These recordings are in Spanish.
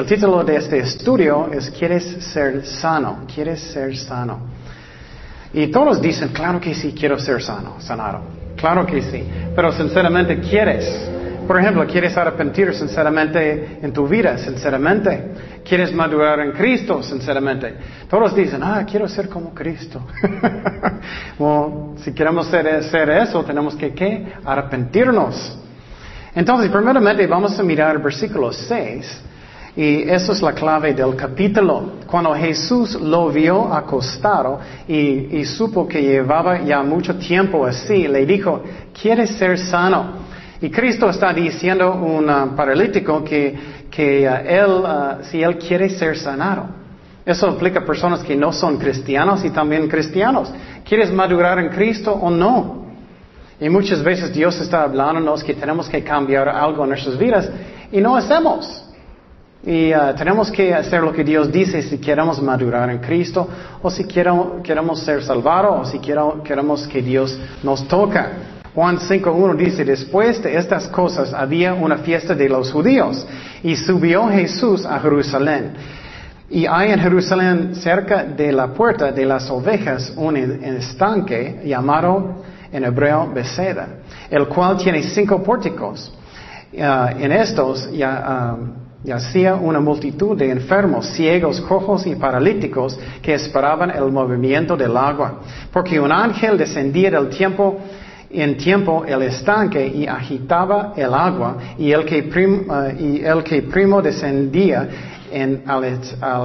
el título de este estudio es ¿Quieres ser sano? ¿Quieres ser sano? Y todos dicen, claro que sí, quiero ser sano, sanado. Claro que sí. Pero sinceramente, ¿quieres? Por ejemplo, ¿quieres arrepentir sinceramente en tu vida? Sinceramente. ¿Quieres madurar en Cristo? Sinceramente. Todos dicen, ah, quiero ser como Cristo. bueno, si queremos ser, eso, tenemos que ¿qué? arrepentirnos. Entonces, primeramente vamos a mirar el versículo 6. Y eso es la clave del capítulo. Cuando Jesús lo vio acostado y, supo que llevaba ya mucho tiempo así, le dijo, ¿quieres ser sano? Y Cristo está diciendo a un uh, paralítico que, que uh, él, uh, si él quiere ser sanado. Eso implica personas que no son cristianos y también cristianos. ¿Quieres madurar en Cristo o no? Y muchas veces Dios está hablándonos que tenemos que cambiar algo en nuestras vidas y no hacemos. Y tenemos que hacer lo que Dios dice si queremos madurar en Cristo o si queremos, queremos ser salvados o si queremos que Dios nos toca. Juan 5.1 dice, después de estas cosas había una fiesta de los judíos y subió Jesús a Jerusalén. Y hay en Jerusalén, cerca de la puerta de las ovejas, un estanque llamado en hebreo Beseda, el cual tiene cinco pórticos. Ah, en estos ya, uh, yacía una multitud de enfermos, ciegos, cojos y paralíticos que esperaban el movimiento del agua, porque un ángel descendía del tiempo en tiempo el estanque y agitaba el agua y el que, eh, y el que primo descendía en, al,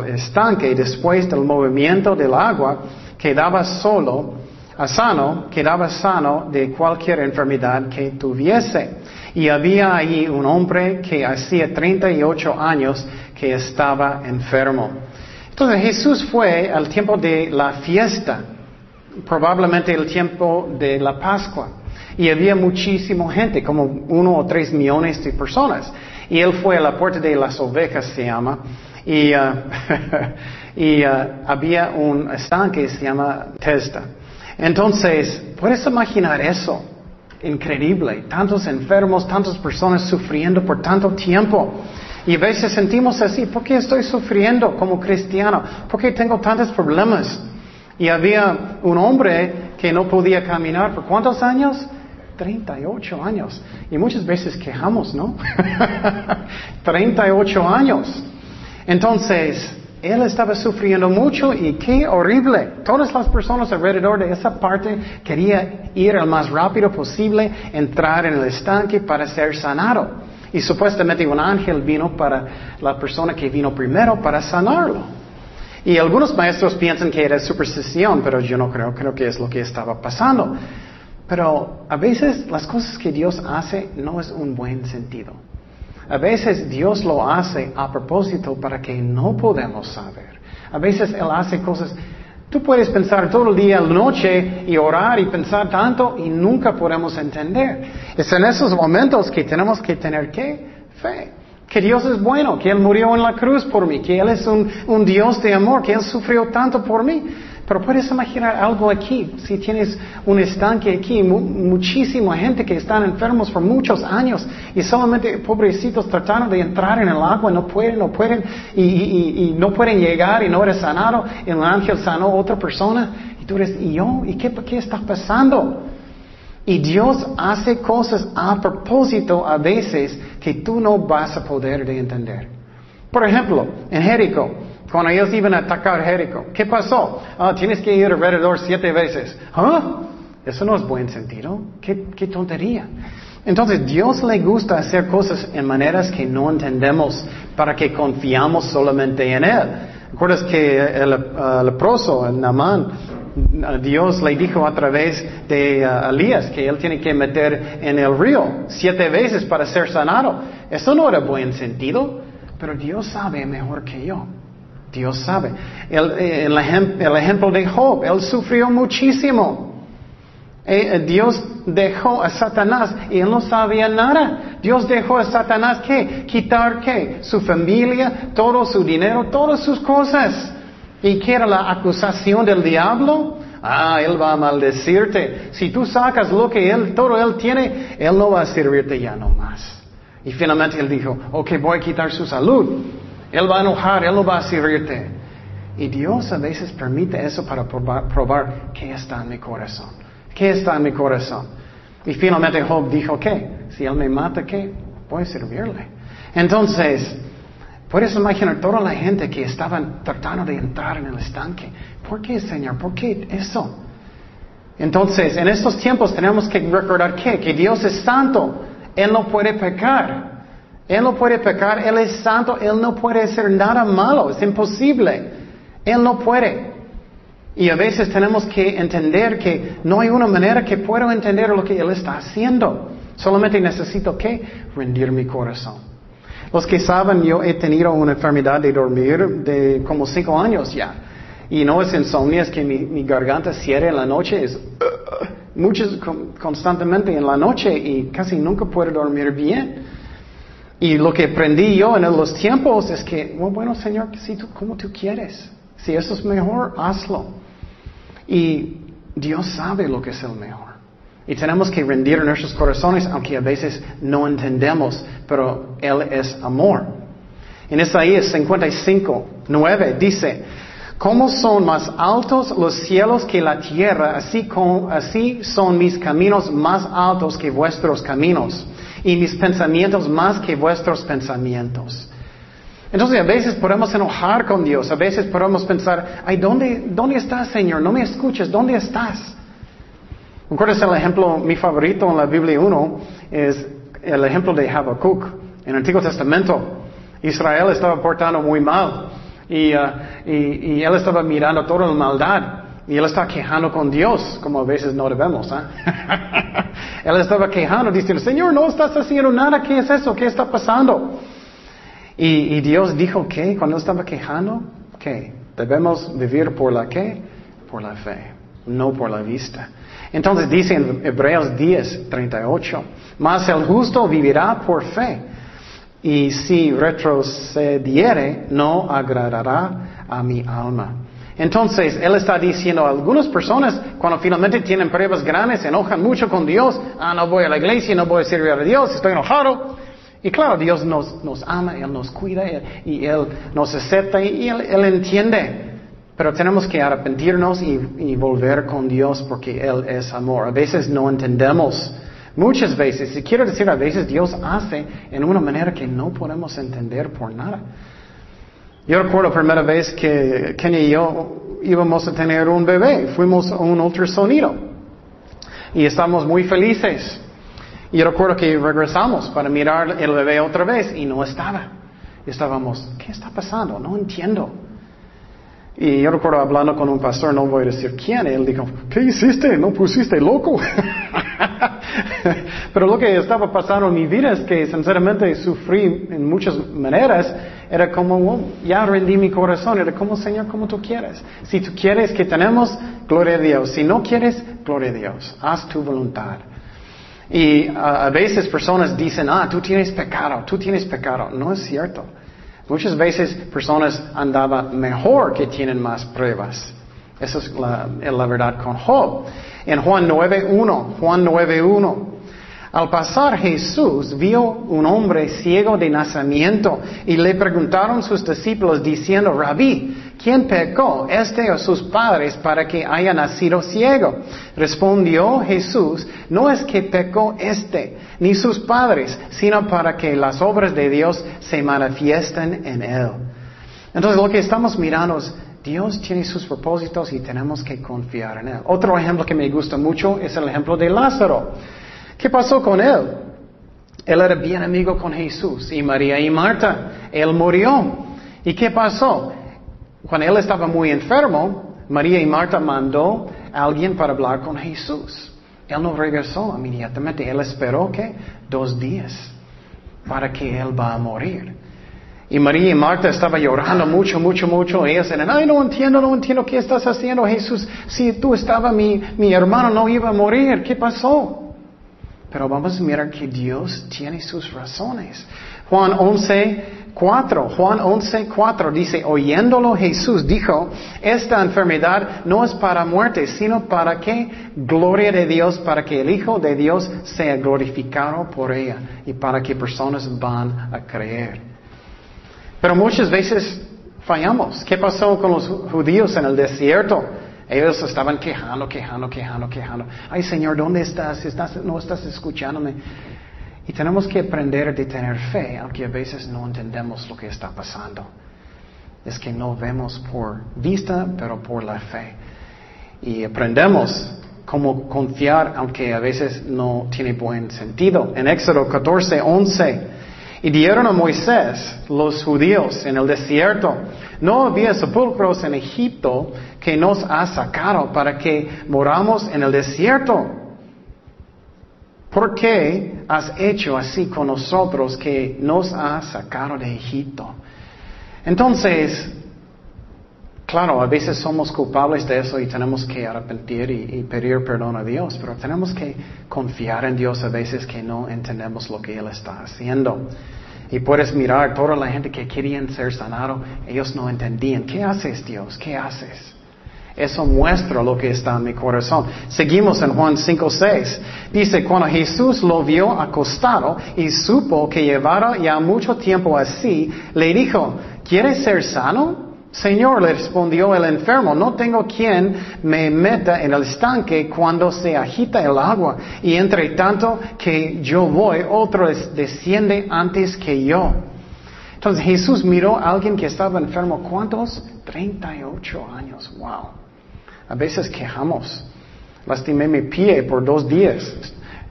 estanque después del movimiento del agua quedaba solo, sano, quedaba sano de cualquier enfermedad que tuviese. Y había ahí un hombre que hacía 38 años que estaba enfermo. Entonces Jesús fue al tiempo de la fiesta probablemente el tiempo de la Pascua. Y había muchísima gente, como uno o tres millones de personas. Y él fue a la puerta de las ovejas, se llama. Y, uh, había un estanque que se llama Testa. Entonces, ¿puedes imaginar eso? Increíble. Tantos enfermos, tantas personas sufriendo por tanto tiempo. Y a veces sentimos así, ¿por qué estoy sufriendo como cristiano? ¿Por qué tengo tantos problemas? Y había un hombre que no podía caminar por cuántos años? 38 años. Y muchas veces quejamos, ¿no? 38 años. Entonces, él estaba sufriendo mucho y qué horrible. Todas las personas alrededor de esa parte querían ir al más rápido posible, entrar en el estanque para ser sanado. Y supuestamente un ángel vino para la persona que vino primero para sanarlo. Y algunos maestros piensan que era superstición, pero yo no creo, creo que es lo que estaba pasando. Pero a veces las cosas que Dios hace no es un buen sentido. A veces Dios lo hace a propósito para que no podamos saber. A veces Él hace cosas, tú puedes pensar todo el día, la noche y orar y pensar tanto y nunca podemos entender. Es en esos momentos que tenemos que tener ¿qué? Fe que Dios es bueno, que Él murió en la cruz por mí, que Él es un, Dios de amor, que Él sufrió tanto por mí. Pero puedes imaginar algo aquí, si tienes un estanque aquí, muchísima gente que están enfermos por muchos años y solamente pobrecitos tratando de entrar en el agua, no pueden, no pueden, y, no pueden llegar y no eres sanado, y un ángel sanó a otra persona, y tú eres, ¿y yo? ¿Y qué, qué está pasando? Y Dios hace cosas a propósito a veces que tú no vas a poder de entender. Por ejemplo, en Jericó, cuando ellos iban a atacar Jericó, ¿qué pasó? Ah, tienes que ir alrededor siete veces. ¿Ah? Eso no es buen sentido. ¿Qué, qué tontería. Entonces, Dios le gusta hacer cosas en maneras que no entendemos para que confiamos solamente en Él. ¿Recuerdas que el, el leproso, el Namán, Dios le dijo a través de uh, Elías que él tiene que meter en el río siete veces para ser sanado. Eso no era buen sentido, pero Dios sabe mejor que yo. Dios sabe. El, el, ejemplo de Job, él sufrió muchísimo. Eh, Dios dejó a Satanás y él no sabía nada. Dios dejó a Satanás que quitar qué? Su familia, todo su dinero, todas sus cosas. ¿Y qué era la acusación del diablo? Ah, él va a maldecirte. Si tú sacas lo que él, todo él tiene, él no va a servirte ya no más. Y finalmente él dijo, ok, voy a quitar su salud. Él va a enojar, Él no va a servirte. Y Dios a veces permite eso para probar, probar qué está en mi corazón. ¿Qué está en mi corazón? Y finalmente Job dijo, ¿qué? Si Él me mata, ¿qué? Voy a servirle. Entonces, puedes imaginar toda la gente que estaban tratando de entrar en el estanque. ¿Por qué, Señor? ¿Por qué eso? Entonces, en estos tiempos tenemos que recordar que, que Dios es santo. Él no puede pecar. Él no puede pecar, Él es santo, Él no puede hacer nada malo, es imposible. Él no puede. Y a veces tenemos que entender que no hay una manera que pueda entender lo que Él está haciendo. Solamente necesito que rendir mi corazón. Los que saben, yo he tenido una enfermedad de dormir de como cinco años ya. Y no es insomnio, es que mi, garganta cierra en la noche, es uh, muchos constantemente en la noche y casi nunca puedo dormir bien. Y lo que aprendí yo en los tiempos es que, bueno, Señor, si tú, como tú quieres, si eso es mejor, hazlo. Y Dios sabe lo que es el mejor. Y tenemos que rendir nuestros corazones, aunque a veces no entendemos, pero Él es amor. En Isaías 55, 9 dice, ¿Cómo son más altos los cielos que la tierra? Así, así son mis caminos más altos que vuestros caminos y mis pensamientos más que vuestros pensamientos. Entonces a veces podemos enojar con Dios, a veces podemos pensar, ay, ¿dónde, dónde estás, Señor? No me escuchas, ¿dónde estás? ¿Recuerdas el ejemplo, mi favorito en la Biblia 1 es el ejemplo de Habacuc. En el Antiguo Testamento, Israel estaba portando muy mal. Uh, y, él estaba mirando toda la maldad. Y él estaba quejando con Dios, como a veces no debemos. ¿eh? él estaba quejando, diciendo, Señor, no estás haciendo nada, ¿qué es eso? ¿Qué está pasando? Y, Dios dijo que cuando estaba quejando, que debemos vivir por la qué? Por la fe, no por la vista. Entonces dice en Hebreos 10, 38, mas el justo vivirá por fe y si retrocediere, no agradará a mi alma. Entonces, Él está diciendo a algunas personas, cuando finalmente tienen pruebas grandes, se enojan mucho con Dios, ah, no voy a la iglesia, no voy a servir a Dios, estoy enojado. Y claro, Dios nos, nos ama, Él nos cuida y Él nos acepta y Él, entiende. Pero tenemos que arrepentirnos y, y volver con Dios porque Él es amor. A veces no entendemos Muchas veces, y quiero decir a veces, Dios hace en una manera que no podemos entender por nada. Yo recuerdo la primera vez que Kenia y yo íbamos a tener un bebé, fuimos a un ultrasonido y estamos muy felices. Y recuerdo que regresamos para mirar el bebé otra vez y no estaba. estábamos, ¿qué está pasando? No entiendo. Y yo recuerdo hablando con un pastor, no voy a decir quién, él dijo, ¿qué hiciste? ¿No pusiste loco? Pero lo que estaba pasando en mi vida es que sinceramente sufrí en muchas maneras. Era como, oh, ya rendí mi corazón. Era como, Señor, como tú quieres. Si tú quieres que tenemos, gloria a Dios. Si no quieres, gloria a Dios. Haz tu voluntad. Y a veces personas dicen, ah, tú tienes pecado, tú tienes pecado. No es cierto. Muchas veces personas andaban mejor que tienen más pruebas. Esa es la, la verdad con Job. En Juan 9.1, Juan 9.1. Al pasar Jesús vio un hombre ciego de nacimiento y le preguntaron sus discípulos diciendo, Rabí, ¿quién pecó, este o sus padres, para que haya nacido ciego? Respondió Jesús, no es que pecó este, ni sus padres, sino para que las obras de Dios se manifiesten en él. Entonces lo que estamos mirando es, Dios tiene sus propósitos y tenemos que confiar en Él. Otro ejemplo que me gusta mucho es el ejemplo de Lázaro. ¿Qué pasó con él? Él era bien amigo con Jesús y María y Marta. Él murió. ¿Y qué pasó? Cuando él estaba muy enfermo, María y Marta mandó a alguien para hablar con Jesús. Él no regresó inmediatamente. Él esperó que dos días para que él va a morir. Y María y Marta estaban llorando mucho, mucho, mucho. Ellas decían, ay, no entiendo, no entiendo qué estás haciendo, Jesús. Si tú estabas, mi, mi hermano no iba a morir. ¿Qué pasó? Pero vamos a mirar que Dios tiene sus razones. Juan 11, 4, Juan 11, 4 dice, oyéndolo Jesús dijo, esta enfermedad no es para muerte, sino para que gloria de Dios, para que el Hijo de Dios sea glorificado por ella y para que personas van a creer. Pero muchas veces fallamos. ¿Qué pasó con los judíos en el desierto? Ellos estaban quejando, quejando, quejando, quejando. Ay Señor, ¿dónde estás? ¿Estás no estás escuchándome. Y tenemos que aprender de tener fe, aunque a veces no entendemos lo que está pasando. Es que no vemos por vista, pero por la fe. Y aprendemos cómo confiar, aunque a veces no tiene buen sentido. En Éxodo 14, 11, y dieron a Moisés los judíos en el desierto. No había sepulcros en Egipto que nos ha sacado para que moramos en el desierto. ¿Por qué has hecho así con nosotros que nos has sacado de Egipto? Entonces, Claro, a veces somos culpables de eso y tenemos que arrepentir y, pedir perdón a Dios, pero tenemos que confiar en Dios a veces que no entendemos lo que Él está haciendo. Y puedes mirar toda la gente que querían ser sanado, ellos no entendían. ¿Qué haces Dios? ¿Qué haces? Eso muestra lo que está en mi corazón. Seguimos en Juan 5.6. Dice, cuando Jesús lo vio acostado y supo que llevara ya mucho tiempo así, le dijo, ¿quieres ser sano? Señor, le respondió el enfermo, no tengo quien me meta en el estanque cuando se agita el agua, y entre tanto que yo voy, otro desciende antes que yo. Entonces Jesús miró a alguien que estaba enfermo, ¿cuántos? 38 años, wow. A veces quejamos. Lastimé mi pie por dos días.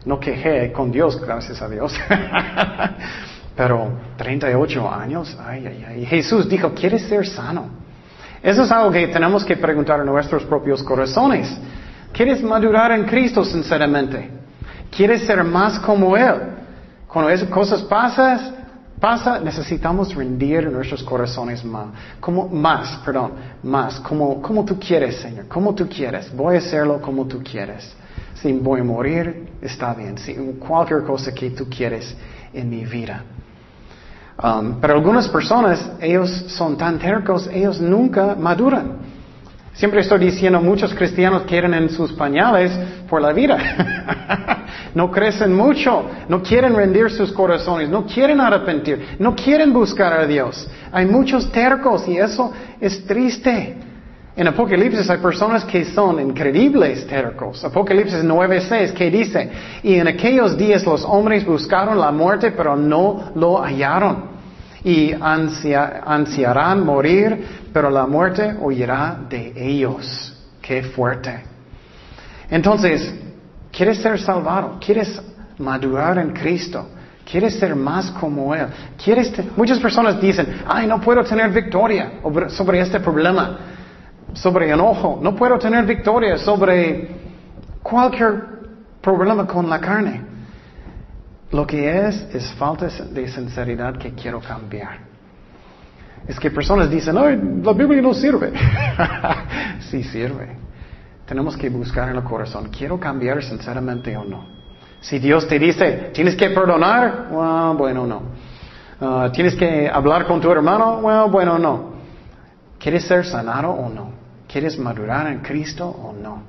No quejé con Dios, gracias a Dios. Pero 38 años, ay, ay, ay. Jesús dijo, ¿quieres ser sano? Eso es algo que tenemos que preguntar a nuestros propios corazones. ¿Quieres madurar en Cristo sinceramente? ¿Quieres ser más como Él? Cuando esas cosas pasan, pasa, necesitamos rendir nuestros corazones más. Como, más, perdón, más. Como, como tú quieres, Señor. Como tú quieres. Voy a hacerlo como tú quieres. Si voy a morir, está bien. Si cualquier cosa que tú quieres en mi vida. Um, pero algunas personas, ellos son tan tercos, ellos nunca maduran. Siempre estoy diciendo, muchos cristianos quieren en sus pañales por la vida. no crecen mucho, no quieren rendir sus corazones, no quieren arrepentir, no quieren buscar a Dios. Hay muchos tercos y eso es triste. En Apocalipsis hay personas que son increíbles tercos. Apocalipsis 9:6 que dice, y en aquellos días los hombres buscaron la muerte pero no lo hallaron. Y ansiarán morir, pero la muerte huirá de ellos. Qué fuerte. Entonces, ¿quieres ser salvado? ¿Quieres madurar en Cristo? ¿Quieres ser más como Él? ¿Quieres Muchas personas dicen, ay, no puedo tener victoria sobre este problema sobre enojo, no puedo tener victoria sobre cualquier problema con la carne. Lo que es es falta de sinceridad que quiero cambiar. Es que personas dicen, no, la Biblia no sirve. sí sirve. Tenemos que buscar en el corazón, ¿quiero cambiar sinceramente o no? Si Dios te dice, tienes que perdonar, bueno, no. Ah, tienes que hablar con tu hermano, bueno, no. ¿Quieres ser sanado o no? ¿Quieres madurar en Cristo o no?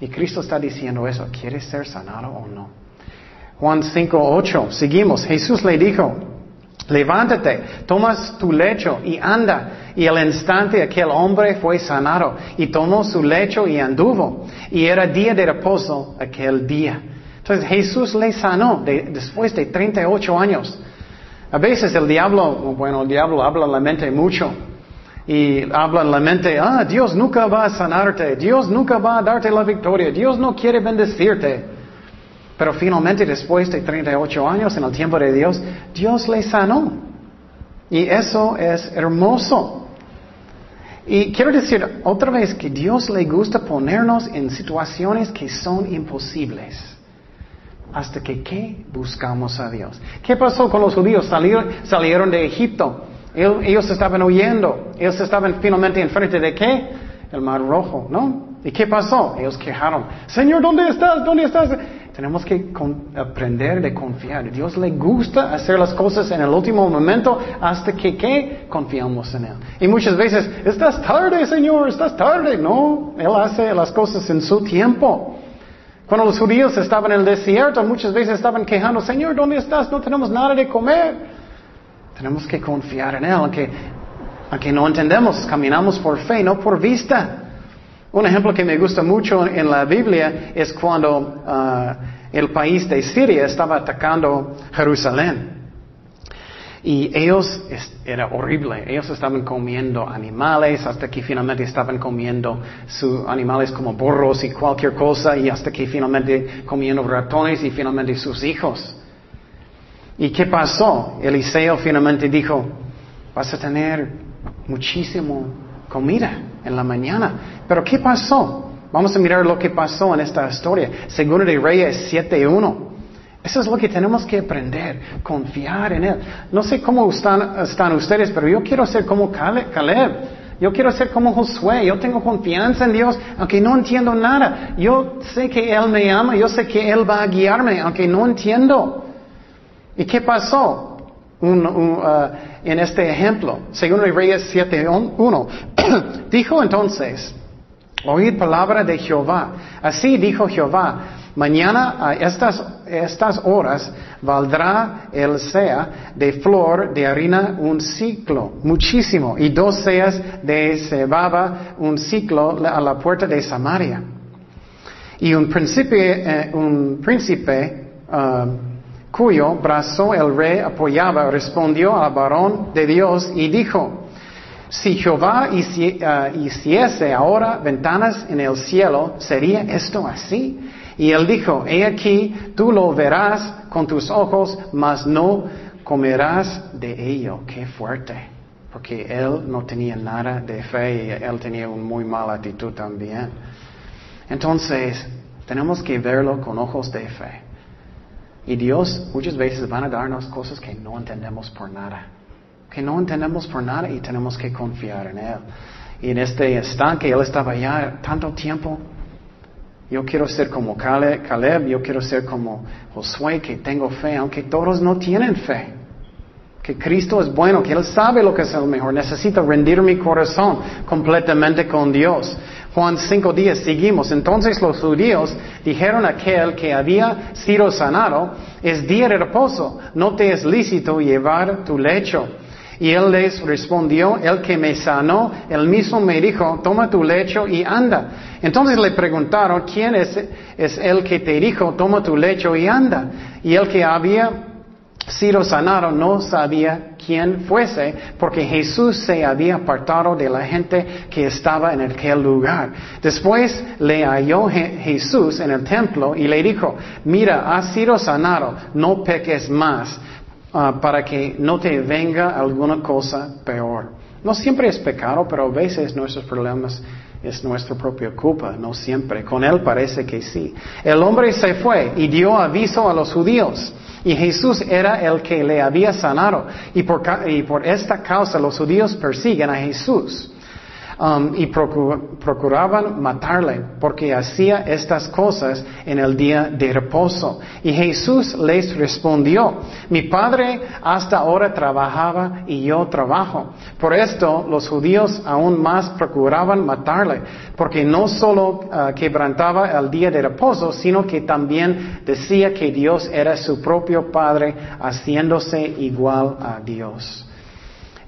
Y Cristo está diciendo eso, ¿quieres ser sanado o no? Juan 5, 8, seguimos. Jesús le dijo, levántate, tomas tu lecho y anda. Y al instante aquel hombre fue sanado y tomó su lecho y anduvo. Y era día de reposo aquel día. Entonces Jesús le sanó después de 38 años. A veces el diablo, bueno, el diablo habla la mente mucho y hablan la mente, ah, Dios nunca va a sanarte, Dios nunca va a darte la victoria, Dios no quiere bendecirte. Pero finalmente, después de 38 años en el tiempo de Dios, Dios le sanó. Y eso es hermoso. Y quiero decir otra vez que Dios le gusta ponernos en situaciones que son imposibles. Hasta que, ¿qué? Buscamos a Dios. ¿Qué pasó con los judíos? Salieron, salieron de Egipto. Ellos estaban huyendo. Ellos estaban finalmente enfrente de qué? El mar rojo, ¿no? ¿Y qué pasó? Ellos quejaron. Señor, ¿dónde estás? ¿Dónde estás? Tenemos que aprender de confiar. Dios le gusta hacer las cosas en el último momento hasta que ¿qué? confiamos en Él. Y muchas veces, estás tarde, Señor, estás tarde. No, Él hace las cosas en su tiempo. Cuando los judíos estaban en el desierto, muchas veces estaban quejando, Señor, ¿dónde estás? No tenemos nada de comer. Tenemos que confiar en Él, aunque, aunque no entendemos, caminamos por fe, no por vista. Un ejemplo que me gusta mucho en la Biblia es cuando ah, el país de Siria estaba atacando Jerusalén. Y ellos, era horrible, ellos estaban comiendo animales hasta que finalmente estaban comiendo sus animales como burros y cualquier cosa y hasta que finalmente comiendo ratones y finalmente sus hijos. ¿Y qué pasó? Eliseo finalmente dijo, vas a tener muchísimo comida en la mañana. Pero ¿qué pasó? Vamos a mirar lo que pasó en esta historia. Segundo de Reyes 7.1. Eso es lo que tenemos que aprender, confiar en Él. No sé cómo están, están ustedes, pero yo quiero ser como Caleb. Yo quiero ser como Josué. Yo tengo confianza en Dios, aunque no entiendo nada. Yo sé que Él me ama, yo sé que Él va a guiarme, aunque no entiendo. ¿Y qué pasó? Uh, en este ejemplo, según Reyes 7.1, dijo entonces, oíd palabra de Jehová. Así dijo Jehová, mañana a estas, horas valdrá el sea de flor de harina un ciclo, muchísimo, y dos seas de cebada un ciclo a la puerta de Samaria. Y un príncipe, eh, un príncipe uh, cuyo brazo el rey apoyaba, respondió al varón de Dios y dijo, si Jehová uh, hiciese ahora ventanas en el cielo, ¿sería esto así? Y él dijo, he aquí, tú lo verás con tus ojos, mas no comerás de ello. Qué fuerte. Porque él no tenía nada de fe y él tenía una muy mala actitud también. Entonces, tenemos que verlo con ojos de fe. Y Dios muchas veces van a darnos cosas que no entendemos por nada. Que no entendemos por nada y tenemos que confiar en Él. Y en este estanque Él estaba ya tanto tiempo. Yo quiero ser como Caleb, yo quiero ser como Josué, que tengo fe, aunque todos no tienen fe. Que Cristo es bueno, que Él sabe lo que es el mejor. Necesito rendir mi corazón completamente con Dios. Juan 5 días seguimos. Entonces los judíos dijeron a aquel que había sido sanado, es día de reposo, no te es lícito llevar tu lecho. Y él les respondió, el que me sanó, él mismo me dijo, toma tu lecho y anda. Entonces le preguntaron, ¿quién es, es el que te dijo, toma tu lecho y anda? Y el que había sido sanado no sabía quién fuese, porque Jesús se había apartado de la gente que estaba en aquel lugar. Después le halló Jesús en el templo y le dijo, mira, has sido sanado, no peques más, ah, para que no te venga alguna cosa peor. No siempre es pecado, pero a veces nuestros problemas es nuestra propia culpa, no siempre. Con él parece que sí. El hombre se fue y dio aviso a los judíos. Y Jesús era el que le había sanado. Y por, y por esta causa los judíos persiguen a Jesús. Um, y procuraban matarle porque hacía estas cosas en el día de reposo. Y Jesús les respondió, mi padre hasta ahora trabajaba y yo trabajo. Por esto los judíos aún más procuraban matarle, porque no solo uh, quebrantaba el día de reposo, sino que también decía que Dios era su propio Padre, haciéndose igual a Dios.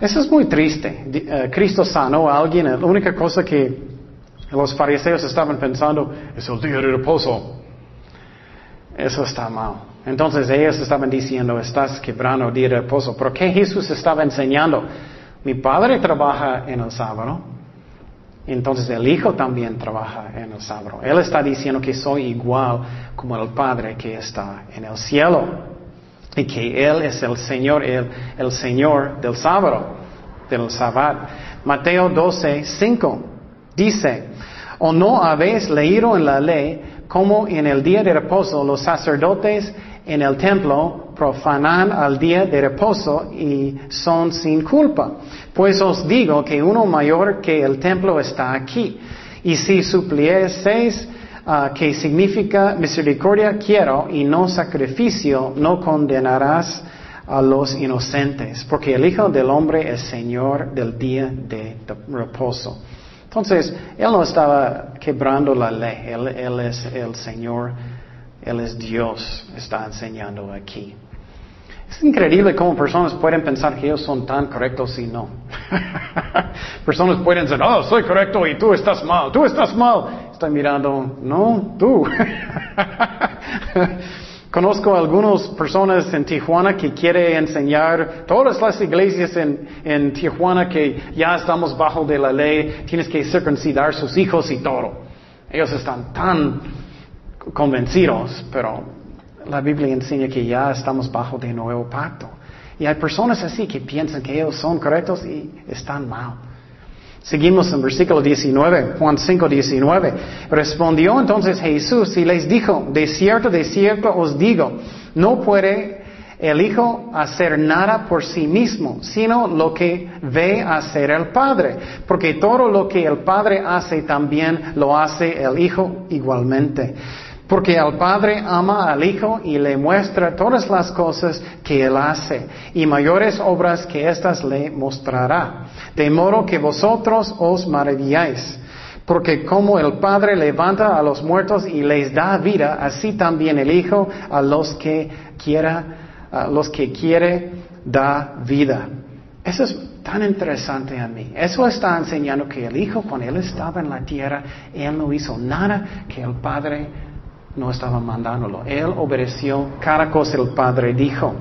Eso es muy triste. Eh, Cristo sanó a alguien. La única cosa que los fariseos estaban pensando es el día de reposo. Eso está mal. Entonces ellos estaban diciendo, estás quebrando el día de reposo. ¿Por qué Jesús estaba enseñando? Mi padre trabaja en el sábado. Entonces el Hijo también trabaja en el sábado. Él está diciendo que soy igual como el Padre que está en el cielo y que Él es el Señor, el, Señor del sábado, del sábado. Mateo 12, 5 dice, ¿o no habéis leído en la ley como en el día de reposo los sacerdotes en el templo profanan al día de reposo y son sin culpa? Pues os digo que uno mayor que el templo está aquí. Y si suplieseis Ah, que significa misericordia quiero y no sacrificio, no condenarás a los inocentes, porque el Hijo del Hombre es Señor del día de reposo. Entonces, Él no estaba quebrando la ley, Él, él es el Señor, Él es Dios, está enseñando aquí. Es increíble cómo personas pueden pensar que ellos son tan correctos y no. personas pueden decir, oh, soy correcto y tú estás mal, tú estás mal. Estoy mirando, no, tú. Conozco algunas personas en Tijuana que quieren enseñar, todas las iglesias en, en, Tijuana que ya estamos bajo de la ley, tienes que circuncidar sus hijos y todo. Ellos están tan convencidos, pero la Biblia enseña que ya estamos bajo de nuevo pacto. Y hay personas así que piensan que ellos son correctos y están mal. Seguimos en versículo 19, Juan 5, 19. Respondió entonces Jesús y les dijo, de cierto, de cierto os digo, no puede el Hijo hacer nada por sí mismo, sino lo que ve hacer el Padre, porque todo lo que el Padre hace también lo hace el Hijo igualmente. Porque el Padre ama al Hijo y le muestra todas las cosas que Él hace, y mayores obras que éstas le mostrará. De modo que vosotros os maravilláis. Porque como el Padre levanta a los muertos y les da vida, así también el Hijo a los que quiera, a los que quiere da vida. Eso es tan interesante a mí. Eso está enseñando que el Hijo, cuando Él estaba en la tierra, Él no hizo nada que el Padre no estaba mandándolo. Él obedeció cada cosa el Padre dijo.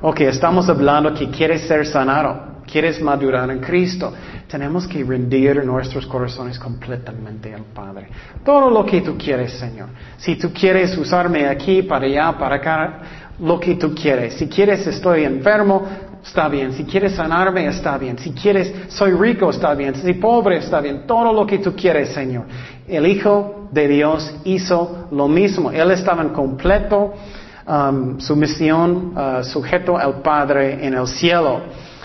Ok, estamos hablando que quieres ser sanado, quieres madurar en Cristo. Tenemos que rendir nuestros corazones completamente al Padre. Todo lo que tú quieres, Señor. Si tú quieres usarme aquí, para allá, para acá, lo que tú quieres. Si quieres estoy enfermo, está bien. Si quieres sanarme, está bien. Si quieres soy rico, está bien. Si pobre, está bien. Todo lo que tú quieres, Señor. El Hijo de Dios hizo lo mismo. Él estaba en completo um, sumisión, uh, sujeto al Padre en el cielo.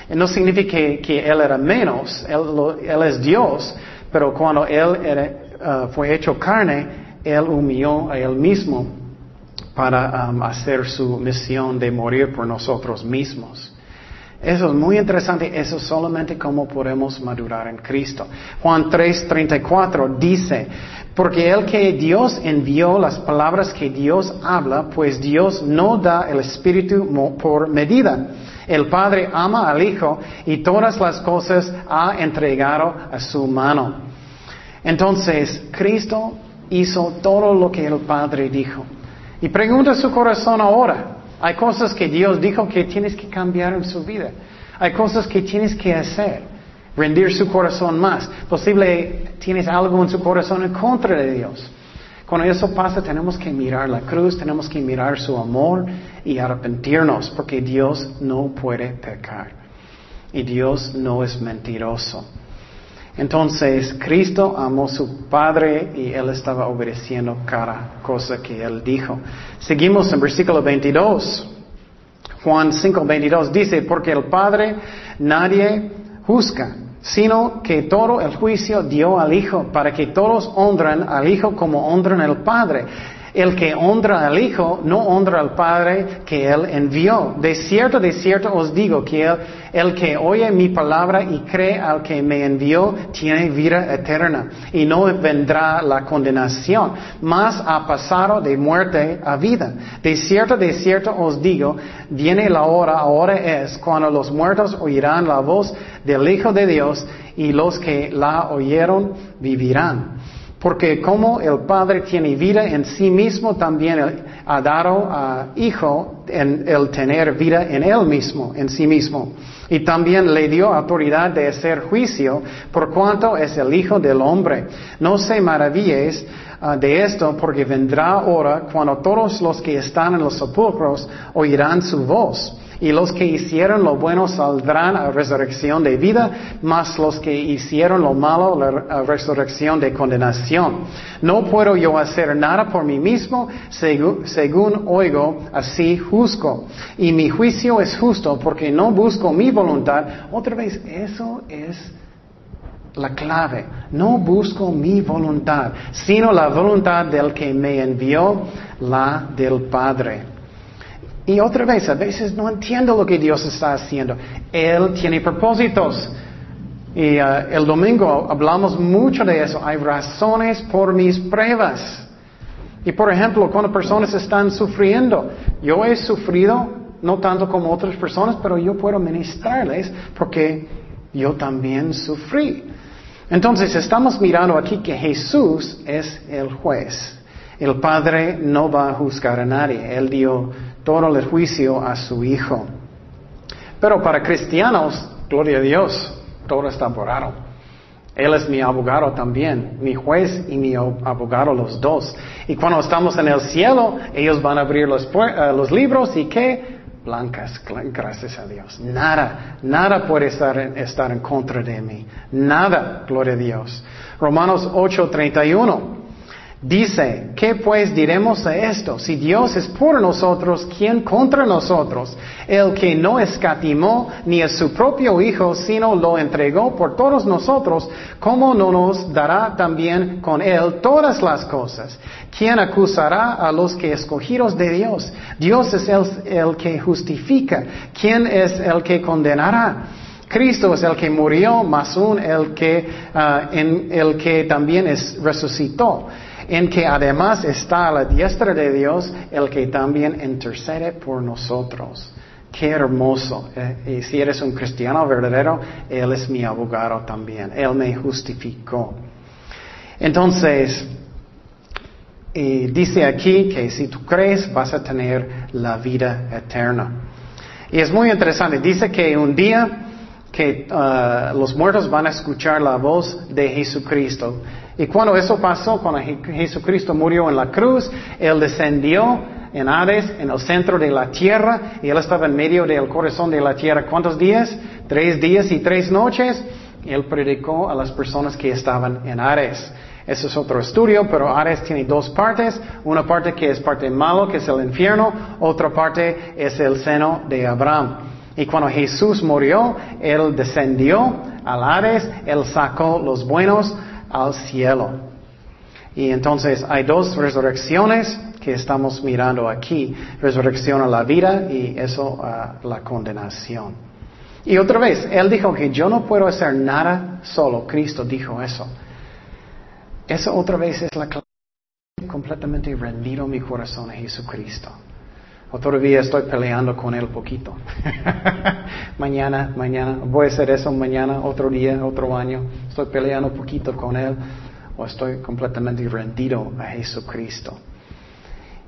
no significa que, Él era menos, Él, es Dios, pero cuando Él uh, fue hecho carne, Él humilló a Él mismo para um, hacer su misión de morir por nosotros mismos. Eso es muy interesante, eso es solamente cómo podemos madurar en Cristo. Juan 3:34 dice, porque el que Dios envió las palabras que Dios habla, pues Dios no da el Espíritu por medida. El Padre ama al Hijo y todas las cosas ha entregado a su mano. Entonces, Cristo hizo todo lo que el Padre dijo. Y pregunta su corazón ahora, hay cosas que Dios dijo que tienes que cambiar en su vida. Hay cosas que tienes que hacer. Rendir su corazón más. Posible tienes algo en su corazón en contra de Dios. Cuando eso pasa tenemos que mirar la cruz, tenemos que mirar su amor y arrepentirnos porque Dios no puede pecar. Y Dios no es mentiroso. Entonces, Cristo amó a su Padre y Él estaba obedeciendo cada cosa que Él dijo. Seguimos en versículo 22. Juan 5, 22 dice, porque el Padre nadie juzga, sino que todo el juicio dio al Hijo, para que todos honran al Hijo como honran al Padre. El que honra al Hijo no honra al Padre que Él envió. De cierto, de cierto os digo que el, que oye mi palabra y cree al que me envió tiene vida eterna y no vendrá la condenación, mas ha pasado de muerte a vida. De cierto, de cierto os digo, viene la hora, ahora es, cuando los muertos oirán la voz del Hijo de Dios y los que la oyeron vivirán. Porque como el Padre tiene vida en sí mismo, también ha dado al Hijo en el tener vida en Él mismo, en sí mismo. Y también le dio autoridad de hacer juicio por cuanto es el Hijo del Hombre. No se maravilles ah, de esto porque vendrá hora cuando todos los que están en los sepulcros oirán su voz y los que hicieron lo bueno saldrán a resurrección de vida, mas los que hicieron lo malo a resurrección de condenación. No puedo yo hacer nada por mí mismo, según, oigo, así juzgo. Y mi juicio es justo porque no busco mi voluntad. Otra vez, eso es la clave. No busco mi voluntad, sino la voluntad del que me envió, la del Padre. Y otra vez, a veces no entiendo lo que Dios está haciendo. Él tiene propósitos. Y uh, el domingo hablamos mucho de eso. Hay razones por mis pruebas. Y por ejemplo, cuando personas están sufriendo, yo he sufrido no tanto como otras personas, pero yo puedo ministrarles porque yo también sufrí. Entonces estamos mirando aquí que Jesús es el juez. El Padre no va a juzgar a nadie. Él dio todo el juicio a su Hijo. Pero para cristianos, gloria a Dios, todo está borrado. Él es mi abogado también, mi juez y mi abogado los dos. Y cuando estamos en el cielo, ellos van a abrir los, eh, los libros y qué? Blancas, gracias a Dios. Nada, nada puede estar, estar en contra de mí. Nada, gloria a Dios. Romanos 8:31. Dice, ¿qué pues diremos a esto? Si Dios es por nosotros, ¿quién contra nosotros? El que no escatimó ni a su propio Hijo, sino lo entregó por todos nosotros, ¿cómo no nos dará también con Él todas las cosas? ¿Quién acusará a los que escogidos de Dios? Dios es el, que justifica. ¿Quién es el que condenará? Cristo es el que murió, más aún el que, ah, en, el que también es, resucitó en que además está a la diestra de Dios el que también intercede por nosotros. Qué hermoso. Eh, y si eres un cristiano verdadero, Él es mi abogado también. Él me justificó. Entonces, dice aquí que si tú crees vas a tener la vida eterna. Y es muy interesante. Dice que un día que uh, los muertos van a escuchar la voz de Jesucristo. Y cuando eso pasó, cuando Jesucristo murió en la cruz, Él descendió en Hades, en el centro de la tierra, y Él estaba en medio del corazón de la tierra. ¿Cuántos días? Tres días y tres noches. Él predicó a las personas que estaban en Hades. Eso es otro estudio, pero Hades tiene dos partes. Una parte que es parte malo, que es el infierno. Otra parte es el seno de Abraham. Y cuando Jesús murió, Él descendió al Hades, Él sacó los buenos al cielo. Y entonces hay dos resurrecciones que estamos mirando aquí. Resurrección a la vida y eso a la condenación. Y otra vez, Él dijo que yo no puedo hacer nada solo. Cristo dijo eso. Eso otra vez es la clave. Completamente rendido mi corazón a Jesucristo. O todavía estoy peleando con él poquito. mañana, mañana, voy a hacer eso mañana, otro día, otro año. Estoy peleando poquito con él. O estoy completamente rendido a Jesucristo.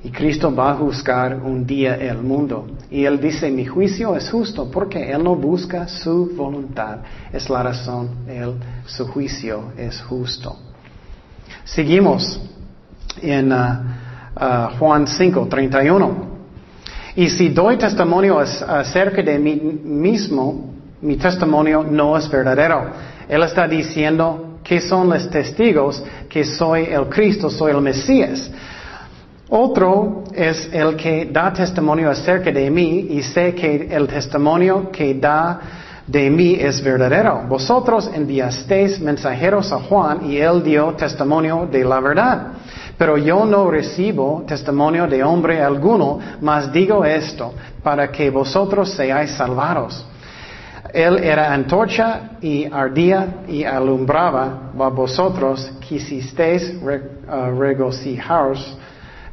Y Cristo va a juzgar un día el mundo. Y Él dice, mi juicio es justo porque Él no busca su voluntad. Es la razón, Él, su juicio es justo. Seguimos en uh, uh, Juan 5, 31. Y si doy testimonio acerca de mí mismo, mi testimonio no es verdadero. Él está diciendo que son los testigos que soy el Cristo, soy el Mesías. Otro es el que da testimonio acerca de mí y sé que el testimonio que da de mí es verdadero. Vosotros enviasteis mensajeros a Juan y él dio testimonio de la verdad. Pero yo no recibo testimonio de hombre alguno, mas digo esto, para que vosotros seáis salvados. Él era antorcha y ardía y alumbraba, a vosotros quisisteis uh, regocijaros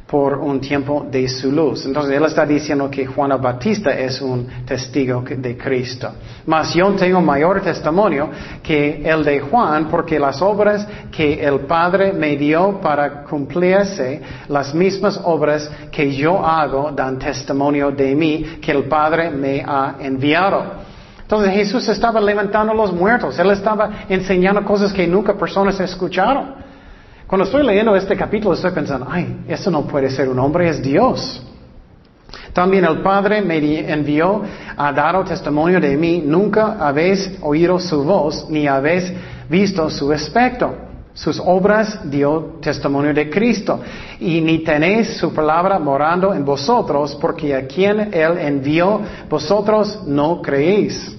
por un tiempo de su luz. Entonces él está diciendo que Juan Batista es un testigo de Cristo. Mas yo tengo mayor testimonio que el de Juan porque las obras que el Padre me dio para cumplirse, las mismas obras que yo hago dan testimonio de mí que el Padre me ha enviado. Entonces Jesús estaba levantando los muertos, él estaba enseñando cosas que nunca personas escucharon. Cuando estoy leyendo este capítulo estoy pensando, ay, eso no puede ser un hombre, es Dios. También el Padre me envió a dar testimonio de mí, nunca habéis oído su voz, ni habéis visto su aspecto. Sus obras dio testimonio de Cristo, y ni tenéis su palabra morando en vosotros, porque a quien Él envió, vosotros no creéis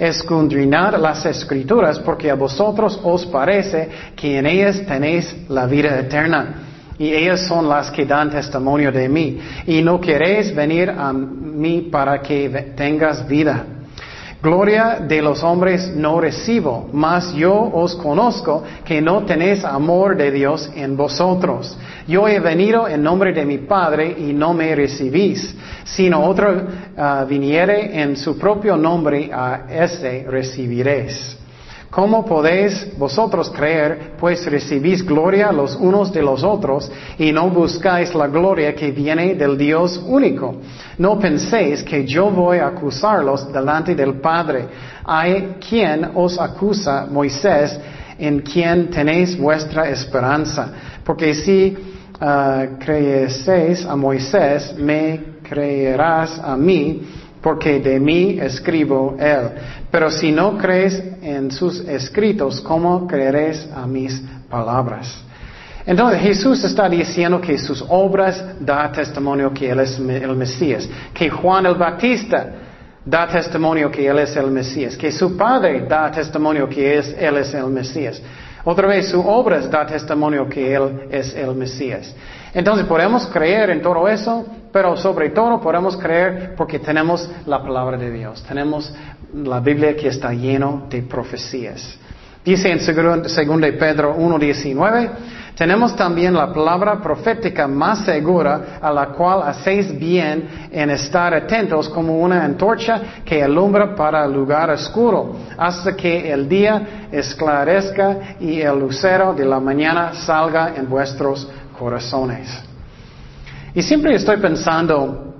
escudriñad las escrituras, porque a vosotros os parece que en ellas tenéis la vida eterna. Y ellas son las que dan testimonio de mí. Y no queréis venir a mí para que tengas vida. Gloria de los hombres no recibo, mas yo os conozco que no tenéis amor de Dios en vosotros. Yo he venido en nombre de mi Padre y no me recibís, sino otro ah, viniere en su propio nombre, a ese recibiréis. ¿Cómo podéis vosotros creer, pues recibís gloria los unos de los otros y no buscáis la gloria que viene del Dios único? No penséis que yo voy a acusarlos delante del Padre. Hay quien os acusa, Moisés, en quien tenéis vuestra esperanza. Porque si uh, creyeseis a Moisés, me creerás a mí porque de mí escribo él. Pero si no crees en sus escritos, ¿cómo creeréis a mis palabras? Entonces Jesús está diciendo que sus obras da testimonio que Él es el Mesías, que Juan el Bautista da testimonio que Él es el Mesías, que su Padre da testimonio que Él es el Mesías. Otra vez, su obra da testimonio que Él es el Mesías. Entonces podemos creer en todo eso, pero sobre todo podemos creer porque tenemos la palabra de Dios, tenemos la Biblia que está lleno de profecías. Dice en 2 Pedro 1.19, tenemos también la palabra profética más segura a la cual hacéis bien en estar atentos como una antorcha que alumbra para el lugar oscuro, hasta que el día esclarezca y el lucero de la mañana salga en vuestros corazones. Y siempre estoy pensando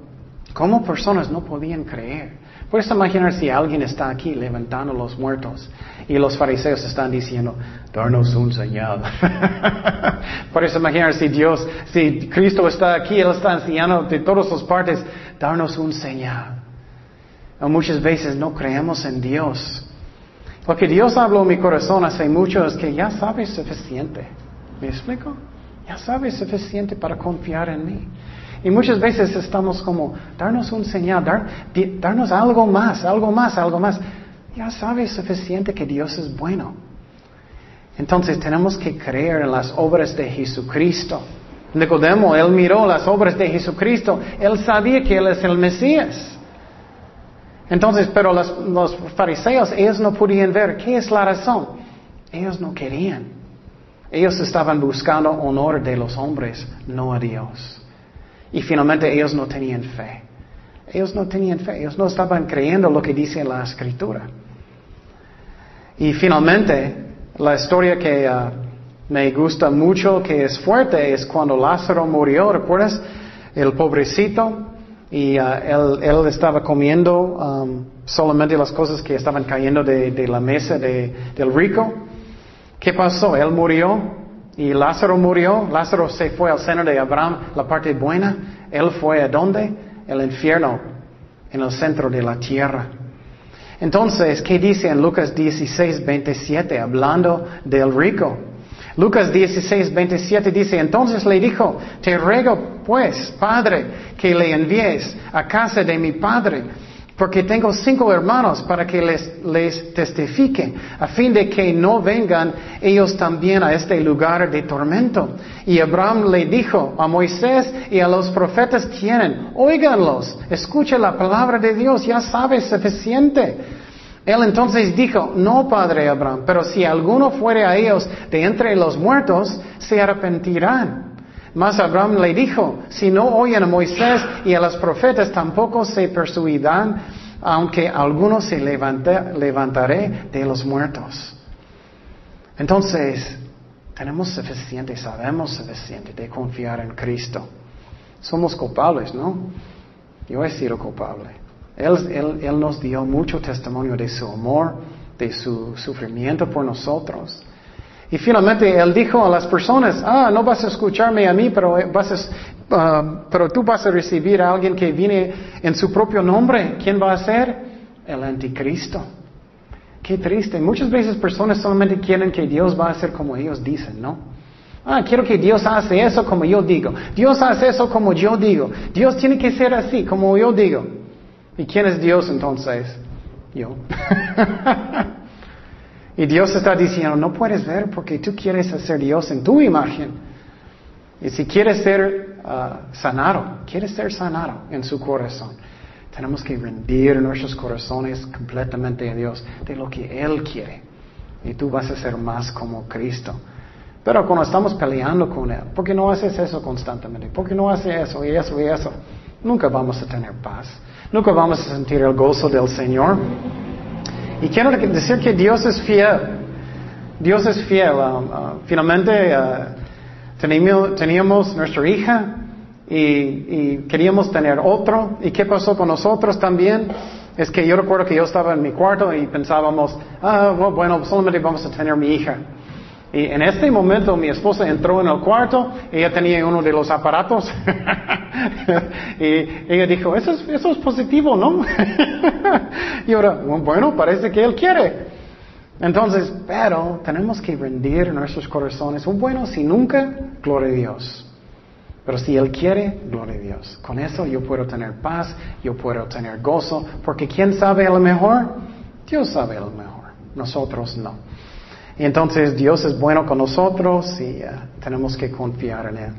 cómo personas no podían creer. Puedes imaginar si alguien está aquí levantando los muertos y los fariseos están diciendo, darnos un señal. Puedes imaginar si Dios, si Cristo está aquí, Él está enseñando de todas las partes, darnos un señal. muchas veces no creemos en Dios. Lo que Dios habló en mi corazón hace mucho es que ya sabes suficiente. ¿Me explico? Ya sabes suficiente para confiar en mí. Y muchas veces estamos como, darnos un señal, darnos algo más, algo más, algo más. Ya sabes suficiente que Dios es bueno. Entonces tenemos que creer en las obras de Jesucristo. Nicodemo, él miró las obras de Jesucristo, él sabía que él es el Mesías. Entonces, pero los, los fariseos, ellos no podían ver qué es la razón. Ellos no querían. Ellos estaban buscando honor de los hombres, no a Dios. Y finalmente ellos no tenían fe. Ellos no tenían fe, ellos no estaban creyendo lo que dice la escritura. Y finalmente, la historia que uh, me gusta mucho, que es fuerte, es cuando Lázaro murió, ¿recuerdas? El pobrecito, y uh, él, estaba comiendo um, solamente las cosas que estaban cayendo de, la mesa del rico. ¿Qué pasó? Él murió y Lázaro murió. Lázaro se fue al seno de Abraham, la parte buena. Él fue a dónde? El infierno, en el centro de la tierra. Entonces, ¿qué dice en Lucas 16, 27, hablando del rico? Lucas 16, 27 dice, entonces le dijo, te ruego pues, Padre, que le envíes a casa de mi Padre porque tengo cinco hermanos para que les, les testifiquen, a fin de que no vengan ellos también a este lugar de tormento. Y Abraham le dijo a Moisés y a los profetas tienen, oíganlos, escucha la palabra de Dios, ya sabes suficiente. Él entonces dijo, no, padre Abraham, pero si alguno fuere a ellos de entre los muertos, se arrepentirán. Mas Abraham le dijo, si no oyen a Moisés y a los profetas, tampoco se persuadirán, aunque algunos se levantaré de los muertos. Entonces, tenemos suficiente, sabemos suficiente de confiar en Cristo. Somos culpables, ¿no? Yo he sido culpable. Él, él nos dio mucho testimonio de su amor, de su sufrimiento por nosotros. Y finalmente él dijo a las personas, ah, no vas a escucharme a mí, pero, vas ah, pero tú vas a recibir a alguien que viene en su propio nombre. ¿Quién va a ser? El anticristo. Qué triste. Muchas veces personas solamente quieren que Dios va a hacer como ellos dicen, ¿no? Ah, quiero que Dios hace eso como yo digo. Dios hace eso como yo digo. Dios tiene que ser así, como yo digo. ¿Y quién es Dios entonces? Yo. Y Dios está diciendo, no puedes ver porque tú quieres hacer Dios en tu imagen. Y si quieres ser uh, sanado, quieres ser sanado en su corazón. Tenemos que rendir nuestros corazones completamente a Dios de lo que Él quiere. Y tú vas a ser más como Cristo. Pero cuando estamos peleando con Él, ¿por qué no haces eso constantemente? ¿Por qué no haces eso y eso y eso? Nunca vamos a tener paz. Nunca vamos a sentir el gozo del Señor. Y quiero decir que Dios es fiel. Dios es fiel. Um, uh, finalmente uh, teníamos, teníamos, nuestra hija y, queríamos tener otro. ¿Y qué pasó con nosotros también? Es que yo recuerdo que yo estaba en mi cuarto y pensábamos, ah, bueno, solamente vamos a tener mi hija. Y en este momento mi esposa entró en el cuarto, ella tenía uno de los aparatos y ella dijo, eso es, positivo, ¿no? y ahora, bueno, parece que él quiere. Entonces, pero tenemos que rendir nuestros corazones. Bueno, si nunca, gloria a Dios. Pero si Él quiere, gloria a Dios. Con eso yo puedo tener paz, yo puedo tener gozo, porque ¿quién sabe lo mejor? Dios sabe lo mejor, nosotros no. Y entonces Dios es bueno con nosotros y uh, tenemos que confiar en Él.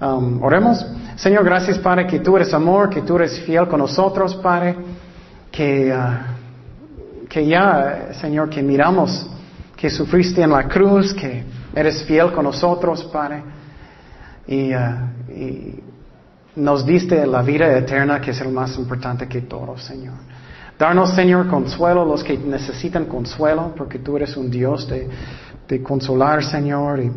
Um, oremos. Señor, gracias Padre que tú eres amor, que tú eres fiel con nosotros, Padre, que, uh, que ya, Señor, que miramos que sufriste en la cruz, que eres fiel con nosotros, Padre, y, uh, y nos diste la vida eterna, que es el más importante que todo, Señor. Darnos, Señor, consuelo, los que necesitan consuelo, porque tú eres un Dios de, de consolar, Señor, y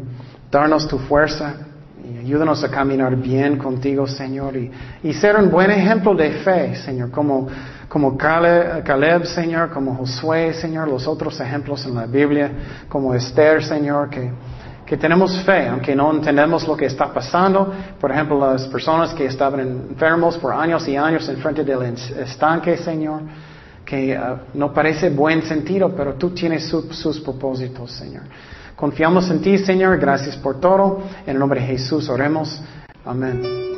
darnos tu fuerza. Y ayúdanos a caminar bien contigo, Señor, y, y ser un buen ejemplo de fe, Señor, como, como Caleb, Caleb, Señor, como Josué, Señor, los otros ejemplos en la Biblia, como Esther, Señor, que, que tenemos fe, aunque no entendemos lo que está pasando. Por ejemplo, las personas que estaban enfermos por años y años en frente del estanque, Señor que uh, no parece buen sentido, pero tú tienes sus propósitos, Señor. Confiamos en ti, Señor. Gracias por todo. En el nombre de Jesús oremos. Amén.